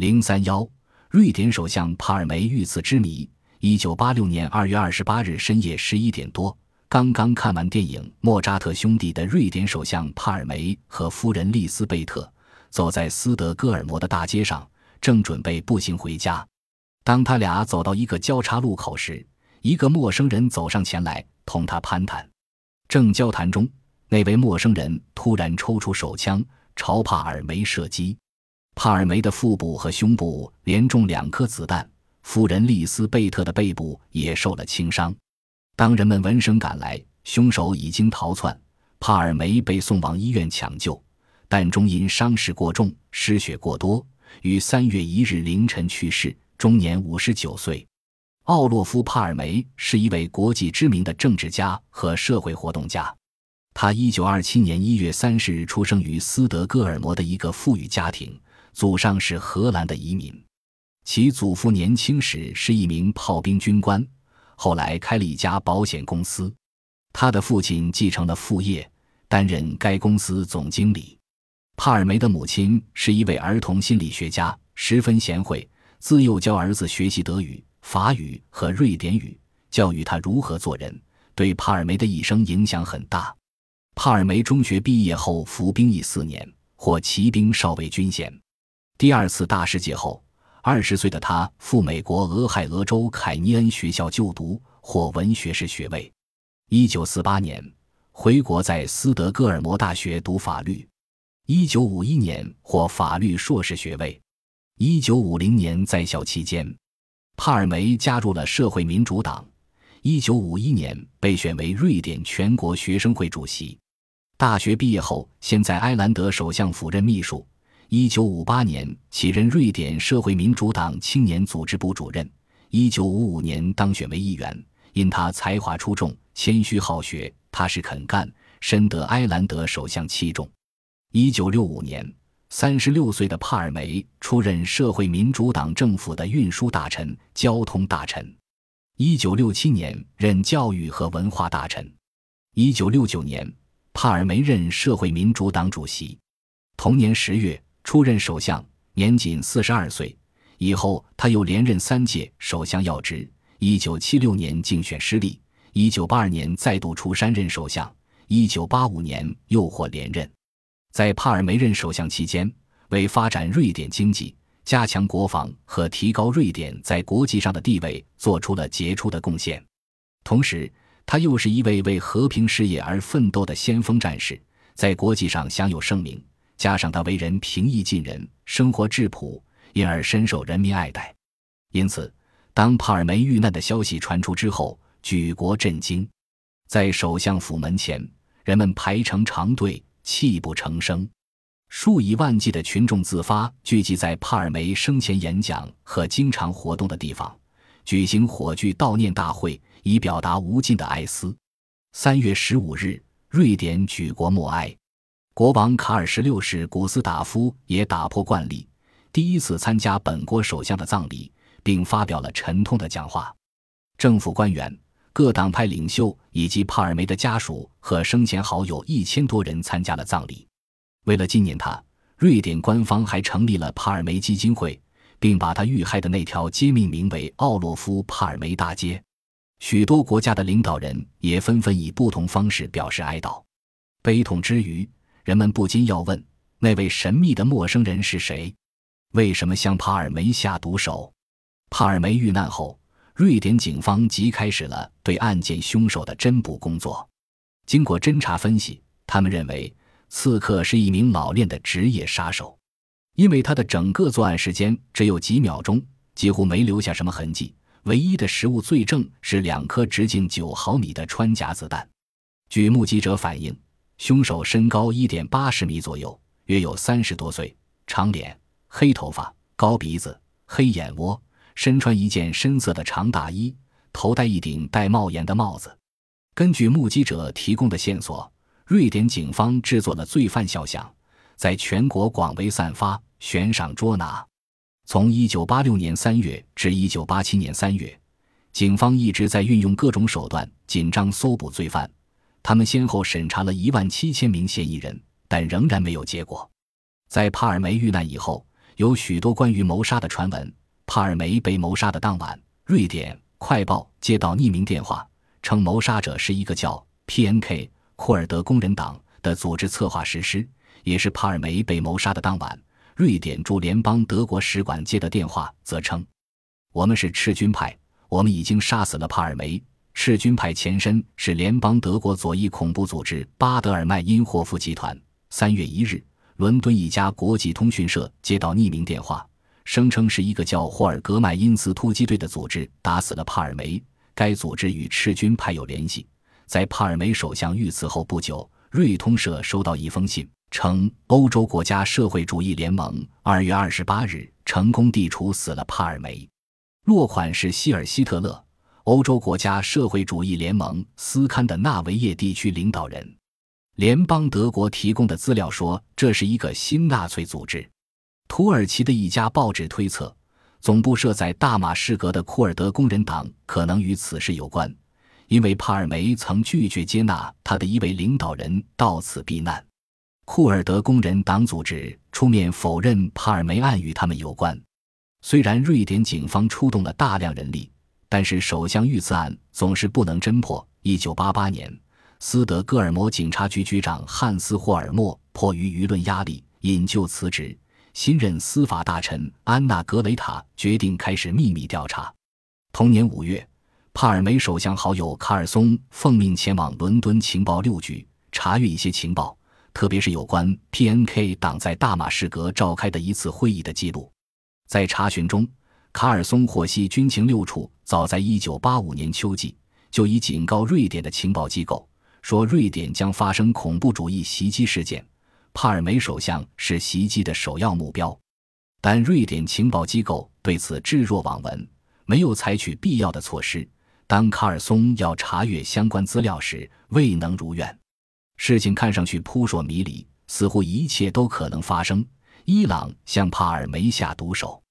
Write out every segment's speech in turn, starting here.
零三幺，瑞典首相帕尔梅遇刺之谜。一九八六年二月二十八日深夜十一点多，刚刚看完电影《莫扎特兄弟》的瑞典首相帕尔梅和夫人丽斯贝特走在斯德哥尔摩的大街上，正准备步行回家。当他俩走到一个交叉路口时，一个陌生人走上前来同他攀谈。正交谈中，那位陌生人突然抽出手枪朝帕尔梅射击，帕尔梅的腹部和胸部连中两颗子弹。夫人丽斯贝特的背部也受了轻伤。当人们闻声赶来，凶手已经逃窜。帕尔梅被送往医院抢救，但终因伤势过重、失血过多，于三月一日凌晨去世，终年五十九岁。奥洛夫·帕尔梅是一位国际知名的政治家和社会活动家。他一九二七年一月三十日出生于斯德哥尔摩的一个富裕家庭，祖上是荷兰的移民。其祖父年轻时是一名炮兵军官，后来开了一家保险公司。他的父亲继承了父业，担任该公司总经理。帕尔梅的母亲是一位儿童心理学家，十分贤惠，自幼教儿子学习德语、法语和瑞典语，教育他如何做人，对帕尔梅的一生影响很大。帕尔梅中学毕业后服兵役四年，获骑兵少尉军衔。第二次大世界后。二十岁的他赴美国俄亥俄州凯尼恩学校就读，获文学士学位。一九四八年回国，在斯德哥尔摩大学读法律。一九五一年获法律硕士学位。一九五零年在校期间，帕尔梅加入了社会民主党。一九五一年被选为瑞典全国学生会主席。大学毕业后，先在埃兰德首相府任秘书。一九五八年起任瑞典社会民主党青年组织部主任。一九五五年当选为议员。因他才华出众、谦虚好学、踏实肯干，深得埃兰德首相器重。一九六五年，三十六岁的帕尔梅出任社会民主党政府的运输大臣、交通大臣。一九六七年任教育和文化大臣。一九六九年，帕尔梅任社会民主党主席。同年十月。出任首相，年仅四十二岁。以后他又连任三届首相要职。一九七六年竞选失利，一九八二年再度出山任首相，一九八五年又获连任。在帕尔梅任首相期间，为发展瑞典经济、加强国防和提高瑞典在国际上的地位做出了杰出的贡献。同时，他又是一位为和平事业而奋斗的先锋战士，在国际上享有盛名。加上他为人平易近人，生活质朴，因而深受人民爱戴。因此，当帕尔梅遇难的消息传出之后，举国震惊。在首相府门前，人们排成长队，泣不成声。数以万计的群众自发聚集在帕尔梅生前演讲和经常活动的地方，举行火炬悼念大会，以表达无尽的哀思。三月十五日，瑞典举国默哀。国王卡尔十六世古斯塔夫也打破惯例，第一次参加本国首相的葬礼，并发表了沉痛的讲话。政府官员、各党派领袖以及帕尔梅的家属和生前好友一千多人参加了葬礼。为了纪念他，瑞典官方还成立了帕尔梅基金会，并把他遇害的那条街命名为奥洛夫·帕尔梅大街。许多国家的领导人也纷纷以不同方式表示哀悼。悲痛之余。人们不禁要问：那位神秘的陌生人是谁？为什么向帕尔梅下毒手？帕尔梅遇难后，瑞典警方即开始了对案件凶手的侦捕工作。经过侦查分析，他们认为刺客是一名老练的职业杀手，因为他的整个作案时间只有几秒钟，几乎没留下什么痕迹。唯一的实物罪证是两颗直径九毫米的穿甲子弹。据目击者反映。凶手身高一点八十米左右，约有三十多岁，长脸、黑头发、高鼻子、黑眼窝，身穿一件深色的长大衣，头戴一顶带帽檐的帽子。根据目击者提供的线索，瑞典警方制作了罪犯肖像，在全国广为散发，悬赏捉拿。从一九八六年三月至一九八七年三月，警方一直在运用各种手段紧张搜捕罪犯。他们先后审查了一万七千名嫌疑人，但仍然没有结果。在帕尔梅遇难以后，有许多关于谋杀的传闻。帕尔梅被谋杀的当晚，瑞典《快报》接到匿名电话，称谋杀者是一个叫 PNK 库尔德工人党的组织策划实施。也是帕尔梅被谋杀的当晚，瑞典驻联邦德国使馆接的电话，则称：“我们是赤军派，我们已经杀死了帕尔梅。”赤军派前身是联邦德国左翼恐怖组织巴德尔麦因霍夫集团。三月一日，伦敦一家国际通讯社接到匿名电话，声称是一个叫霍尔格麦因斯突击队的组织打死了帕尔梅。该组织与赤军派有联系。在帕尔梅首相遇刺后不久，瑞通社收到一封信，称欧洲国家社会主义联盟二月二十八日成功地处死了帕尔梅。落款是希尔希特勒。欧洲国家社会主义联盟斯堪的纳维叶地区领导人，联邦德国提供的资料说，这是一个新纳粹组织。土耳其的一家报纸推测，总部设在大马士革的库尔德工人党可能与此事有关，因为帕尔梅曾拒绝接纳他的一位领导人到此避难。库尔德工人党组织出面否认帕尔梅案与他们有关。虽然瑞典警方出动了大量人力。但是首相遇刺案总是不能侦破。一九八八年，斯德哥尔摩警察局局长汉斯霍尔默迫于舆论压力引咎辞职。新任司法大臣安娜格雷塔决定开始秘密调查。同年五月，帕尔梅首相好友卡尔松奉命前往伦敦情报六局查阅一些情报，特别是有关 PNK 党在大马士革召开的一次会议的记录。在查询中，卡尔松获悉，军情六处早在1985年秋季就已警告瑞典的情报机构，说瑞典将发生恐怖主义袭击事件，帕尔梅首相是袭击的首要目标。但瑞典情报机构对此置若罔闻，没有采取必要的措施。当卡尔松要查阅相关资料时，未能如愿。事情看上去扑朔迷离，似乎一切都可能发生。伊朗向帕尔梅下毒手。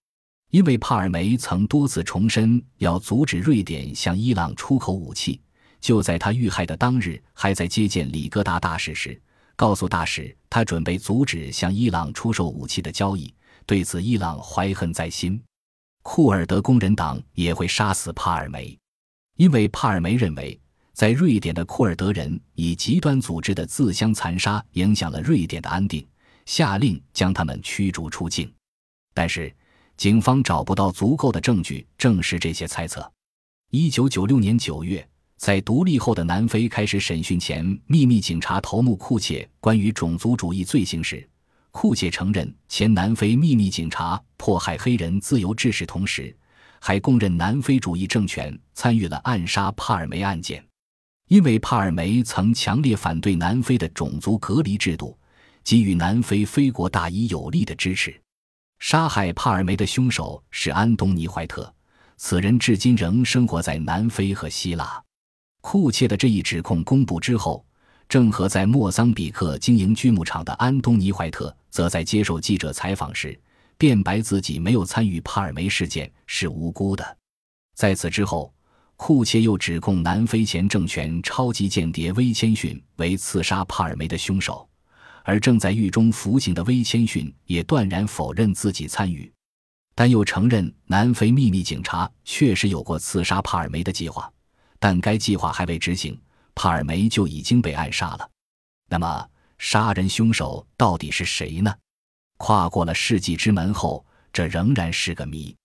因为帕尔梅曾多次重申要阻止瑞典向伊朗出口武器，就在他遇害的当日，还在接见里戈达大使时，告诉大使他准备阻止向伊朗出售武器的交易。对此，伊朗怀恨在心。库尔德工人党也会杀死帕尔梅，因为帕尔梅认为，在瑞典的库尔德人以极端组织的自相残杀影响了瑞典的安定，下令将他们驱逐出境。但是。警方找不到足够的证据证实这些猜测。一九九六年九月，在独立后的南非开始审讯前秘密警察头目库切关于种族主义罪行时，库切承认前南非秘密警察迫害黑人自由志士，同时还供认南非主义政权参与了暗杀帕尔梅案件。因为帕尔梅曾强烈反对南非的种族隔离制度，给予南非非国大以有力的支持。杀害帕尔梅的凶手是安东尼·怀特，此人至今仍生活在南非和希腊。库切的这一指控公布之后，正和在莫桑比克经营锯木厂的安东尼·怀特则在接受记者采访时辩白自己没有参与帕尔梅事件，是无辜的。在此之后，库切又指控南非前政权超级间谍威谦逊为刺杀帕尔梅的凶手。而正在狱中服刑的威谦逊也断然否认自己参与，但又承认南非秘密警察确实有过刺杀帕尔梅的计划，但该计划还未执行，帕尔梅就已经被暗杀了。那么，杀人凶手到底是谁呢？跨过了世纪之门后，这仍然是个谜。